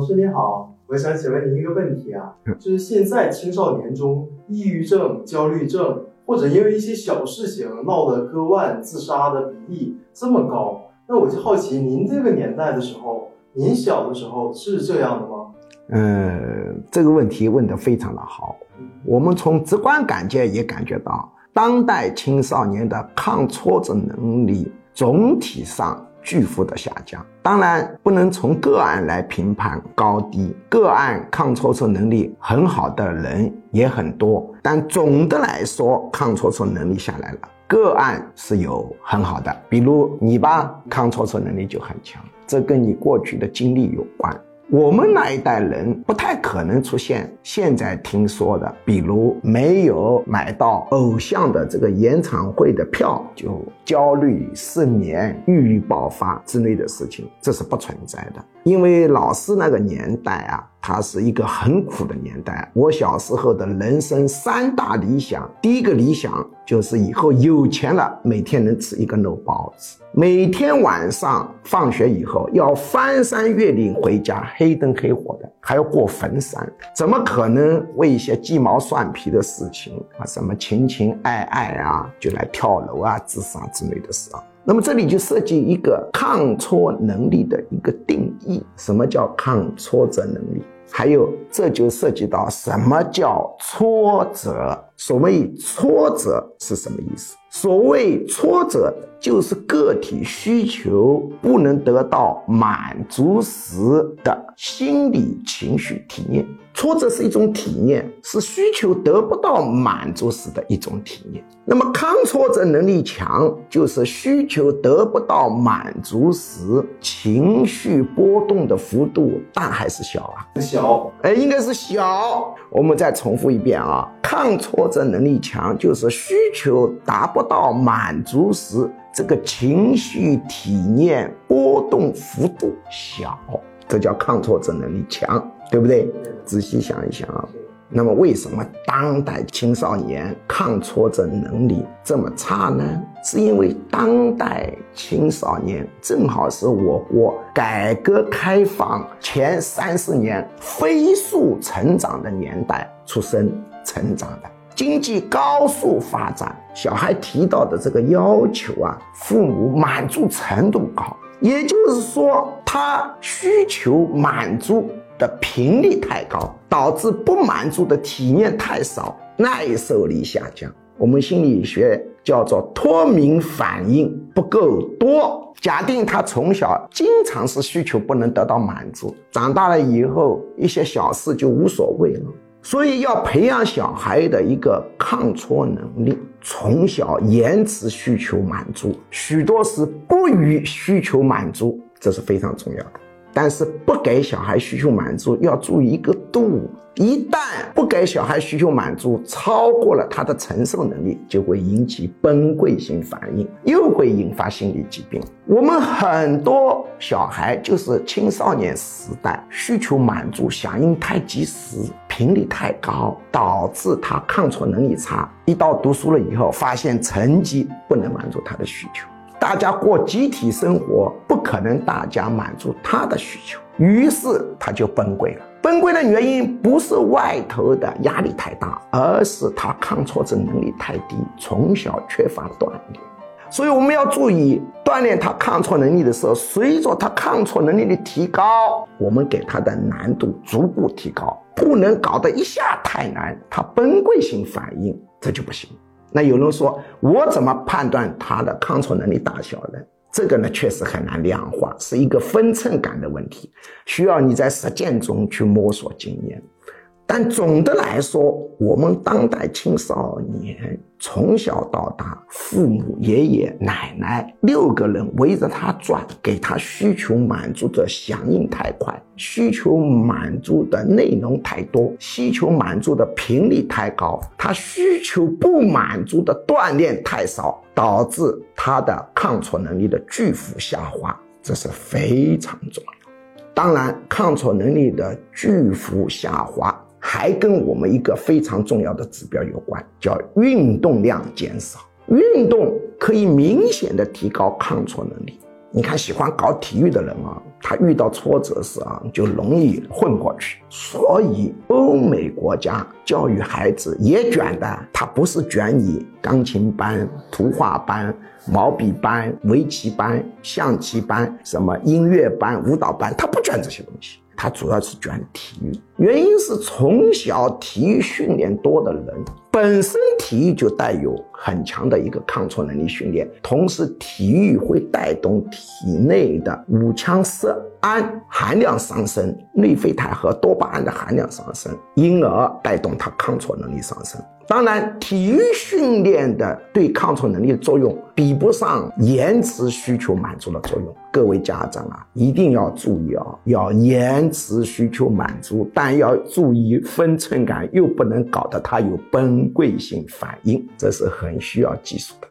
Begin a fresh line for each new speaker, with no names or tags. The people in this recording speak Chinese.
老师你好，我想请问您一个问题啊，就是现在青少年中抑郁症、焦虑症，或者因为一些小事情闹得割腕自杀的比例这么高，那我就好奇，您这个年代的时候，您小的时候是这样的吗？
嗯，这个问题问得非常的好，我们从直观感觉也感觉到，当代青少年的抗挫折能力总体上。巨幅的下降，当然不能从个案来评判高低，个案抗挫折能力很好的人也很多，但总的来说，抗挫折能力下来了，个案是有很好的，比如你吧，抗挫折能力就很强，这跟你过去的经历有关。我们那一代人不太可能出现现在听说的，比如没有买到偶像的这个演唱会的票就焦虑、失眠、抑郁爆发之类的事情，这是不存在的。因为老师那个年代啊。它是一个很苦的年代。我小时候的人生三大理想，第一个理想就是以后有钱了，每天能吃一个肉包子，每天晚上放学以后要翻山越岭回家，黑灯黑火的，还要过坟山，怎么可能为一些鸡毛蒜皮的事情啊，什么情情爱爱啊，就来跳楼啊、自杀之类的事啊？那么这里就涉及一个抗挫能力的一个定义，什么叫抗挫折能力？还有，这就涉及到什么叫挫折？所谓挫折是什么意思？所谓挫折，就是个体需求不能得到满足时的心理情绪体验。挫折是一种体验，是需求得不到满足时的一种体验。那么抗挫折能力强，就是需求得不到满足时，情绪波动的幅度大还是小啊？
小，
哎，应该是小。我们再重复一遍啊，抗挫折能力强，就是需求达不到满足时，这个情绪体验波动幅度小，这叫抗挫折能力强。对不对？仔细想一想啊，那么为什么当代青少年抗挫折能力这么差呢？是因为当代青少年正好是我国改革开放前三十年飞速成长的年代出生成长的，经济高速发展，小孩提到的这个要求啊，父母满足程度高，也就是说他需求满足。的频率太高，导致不满足的体验太少，耐受力下降。我们心理学叫做脱敏反应不够多。假定他从小经常是需求不能得到满足，长大了以后一些小事就无所谓了。所以要培养小孩的一个抗挫能力，从小延迟需求满足，许多是不予需求满足，这是非常重要的。但是不给小孩需求满足，要注意一个度。一旦不给小孩需求满足，超过了他的承受能力，就会引起崩溃性反应，又会引发心理疾病。我们很多小孩就是青少年时代需求满足响应太及时，频率太高，导致他抗挫能力差。一到读书了以后，发现成绩不能满足他的需求。大家过集体生活，不可能大家满足他的需求，于是他就崩溃了。崩溃的原因不是外头的压力太大，而是他抗挫折能力太低，从小缺乏锻炼。所以我们要注意，锻炼他抗挫能力的时候，随着他抗挫能力的提高，我们给他的难度逐步提高，不能搞得一下太难，他崩溃性反应这就不行。那有人说，我怎么判断他的抗挫能力大小呢？这个呢，确实很难量化，是一个分寸感的问题，需要你在实践中去摸索经验。但总的来说，我们当代青少年从小到大，父母、爷爷、奶奶六个人围着他转，给他需求满足的响应太快，需求满足的内容太多，需求满足的频率太高，他需求不满足的锻炼太少，导致他的抗挫能力的巨幅下滑，这是非常重要。当然，抗挫能力的巨幅下滑。还跟我们一个非常重要的指标有关，叫运动量减少。运动可以明显的提高抗挫能力。你看，喜欢搞体育的人啊，他遇到挫折时啊，就容易混过去。所以欧美国家教育孩子也卷的，他不是卷你钢琴班、图画班、毛笔班、围棋班、象棋班、什么音乐班、舞蹈班，他不卷这些东西。他主要是卷体育，原因是从小体育训练多的人，本身体育就带有很强的一个抗挫能力训练，同时体育会带动体内的五羟色胺含量上升，内啡肽和多巴胺的含量上升，因而带动它抗挫能力上升。当然，体育训练的对抗挫能力的作用比不上延迟需求满足的作用。各位家长啊，一定要注意啊，要延迟需求满足，但要注意分寸感，又不能搞得它有崩溃性反应，这是很很需要技术的。